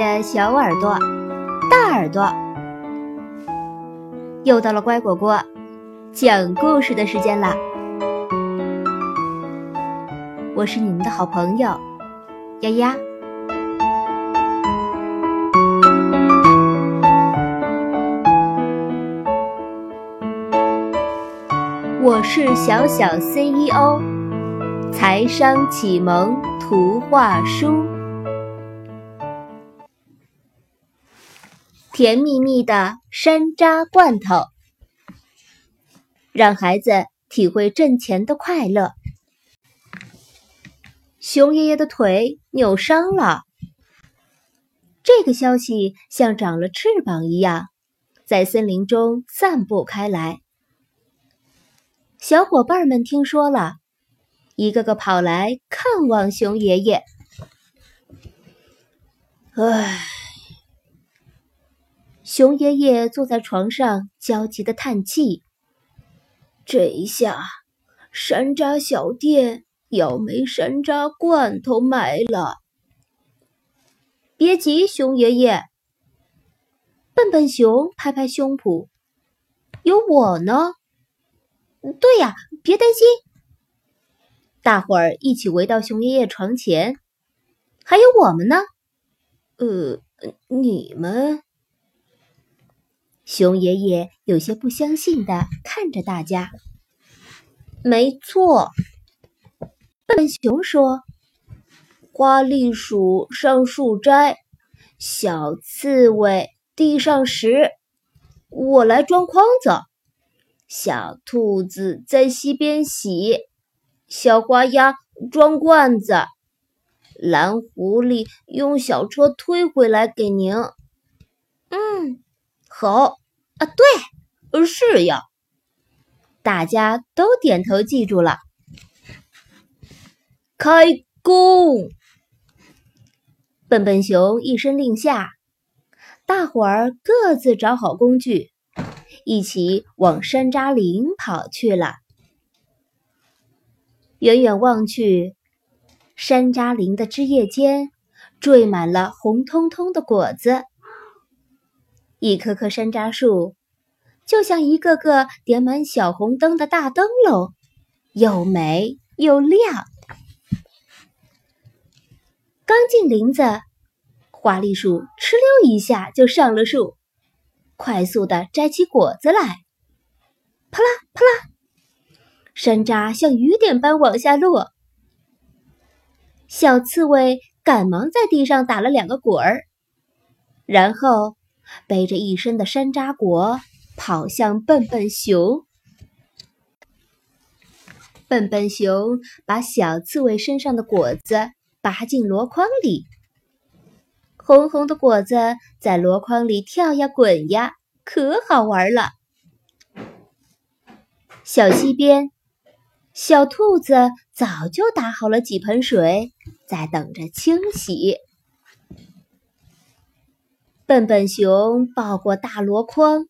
的小耳朵、大耳朵，又到了乖果果讲故事的时间啦！我是你们的好朋友丫丫。我是小小 CEO，财商启蒙图画书。甜蜜蜜的山楂罐头，让孩子体会挣钱的快乐。熊爷爷的腿扭伤了，这个消息像长了翅膀一样，在森林中散布开来。小伙伴们听说了，一个个跑来看望熊爷爷。唉。熊爷爷坐在床上，焦急的叹气。这一下，山楂小店要没山楂罐头卖了。别急，熊爷爷。笨笨熊拍拍胸脯：“有我呢。”对呀，别担心。大伙儿一起围到熊爷爷床前。还有我们呢。呃，你们。熊爷爷有些不相信的看着大家。没错，笨熊说：“花栗鼠上树摘，小刺猬地上拾，我来装筐子。小兔子在溪边洗，小花鸭装罐子，蓝狐狸用小车推回来给您。”嗯，好。啊，对，是呀，大家都点头记住了。开工！笨笨熊一声令下，大伙儿各自找好工具，一起往山楂林跑去了。远远望去，山楂林的枝叶间缀满了红彤彤的果子。一棵棵山楂树，就像一个个点满小红灯的大灯笼，又美又亮。刚进林子，花栗鼠哧溜一下就上了树，快速的摘起果子来。啪啦啪啦，山楂像雨点般往下落。小刺猬赶忙在地上打了两个滚儿，然后。背着一身的山楂果跑向笨笨熊。笨笨熊把小刺猬身上的果子拔进箩筐里，红红的果子在箩筐里跳呀滚呀，可好玩了。小溪边，小兔子早就打好了几盆水，在等着清洗。笨笨熊抱过大箩筐，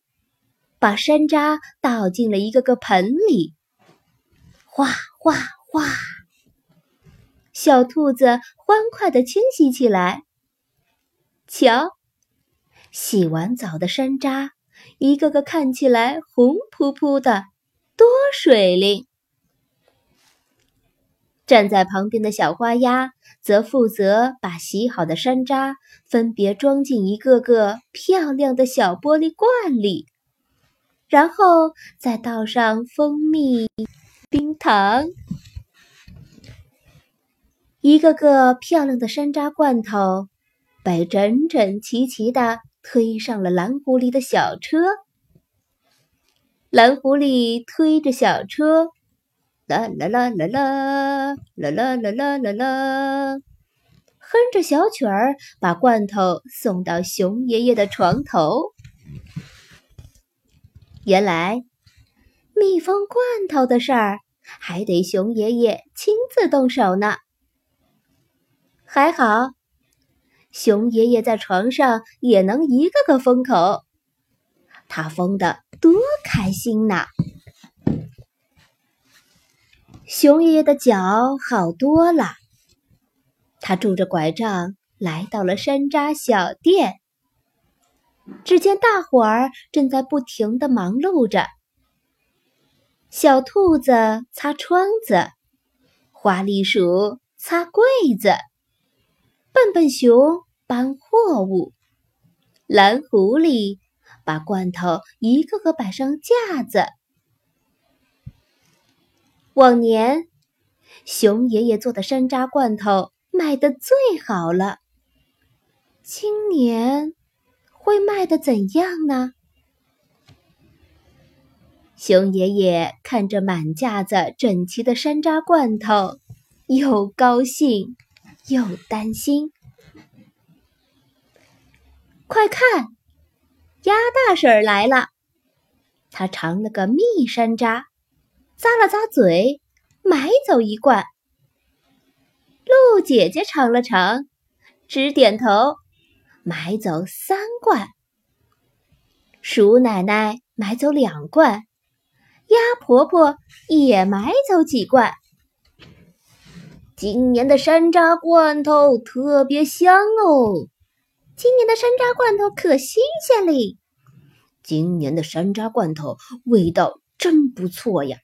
把山楂倒进了一个个盆里，哗哗哗！小兔子欢快地清洗起来。瞧，洗完澡的山楂，一个个看起来红扑扑的，多水灵。站在旁边的小花鸭则负责把洗好的山楂分别装进一个个漂亮的小玻璃罐里，然后再倒上蜂蜜、冰糖。一个个漂亮的山楂罐头被整整齐齐地推上了蓝狐狸的小车。蓝狐狸推着小车。啦啦啦啦啦啦啦啦啦啦啦，哼着小曲儿，把罐头送到熊爷爷的床头。原来，密封罐头的事儿还得熊爷爷亲自动手呢。还好，熊爷爷在床上也能一个个封口，他封的多开心呐！熊爷爷的脚好多了，他拄着拐杖，来到了山楂小店。只见大伙儿正在不停的忙碌着。小兔子擦窗子，花栗鼠擦柜子，笨笨熊搬货物，蓝狐狸把罐头一个个摆上架子。往年，熊爷爷做的山楂罐头卖的最好了。今年会卖的怎样呢？熊爷爷看着满架子整齐的山楂罐头，又高兴又担心。快看，鸭大婶来了！她尝了个蜜山楂。咂了咂嘴，买走一罐。鹿姐姐尝了尝，直点头，买走三罐。鼠奶奶买走两罐，鸭婆婆也买走几罐。今年的山楂罐头特别香哦！今年的山楂罐头可新鲜嘞！今年的山楂罐头味道真不错呀！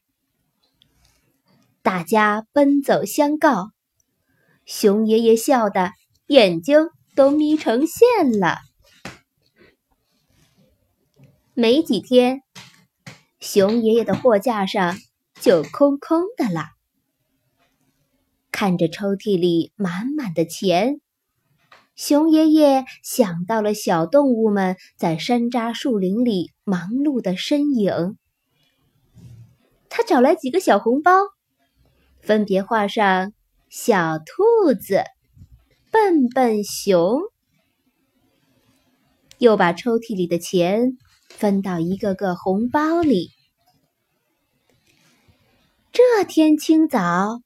大家奔走相告，熊爷爷笑得眼睛都眯成线了。没几天，熊爷爷的货架上就空空的了。看着抽屉里满满的钱，熊爷爷想到了小动物们在山楂树林里忙碌的身影。他找来几个小红包。分别画上小兔子、笨笨熊，又把抽屉里的钱分到一个个红包里。这天清早，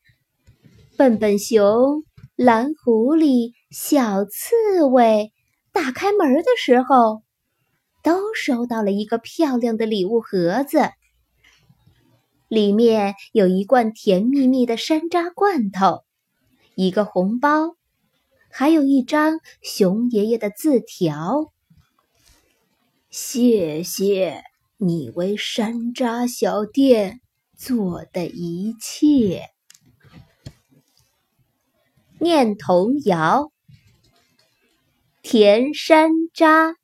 笨笨熊、蓝狐狸、小刺猬打开门的时候，都收到了一个漂亮的礼物盒子。里面有一罐甜蜜蜜的山楂罐头，一个红包，还有一张熊爷爷的字条。谢谢你为山楂小店做的一切。念童谣：甜山楂，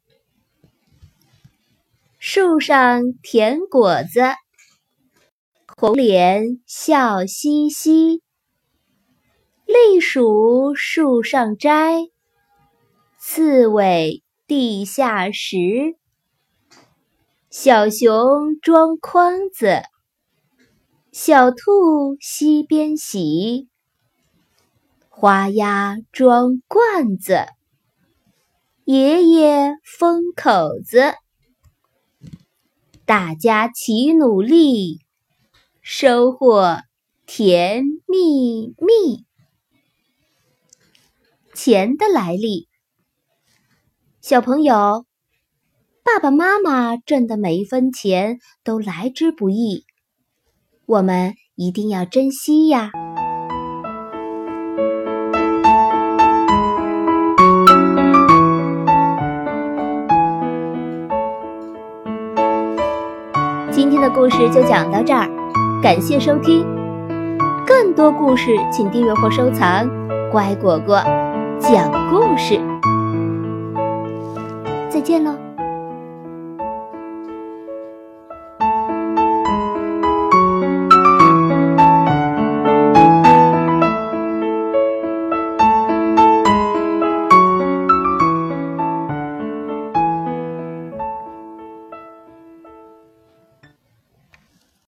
树上甜果子。红脸笑嘻嘻，栗鼠树上摘，刺猬地下拾。小熊装筐子，小兔溪边洗。花鸭装罐子，爷爷封口子。大家齐努力。收获甜蜜蜜，钱的来历。小朋友，爸爸妈妈挣的每一分钱都来之不易，我们一定要珍惜呀！今天的故事就讲到这儿。感谢收听，更多故事请订阅或收藏。乖果果讲故事，再见喽。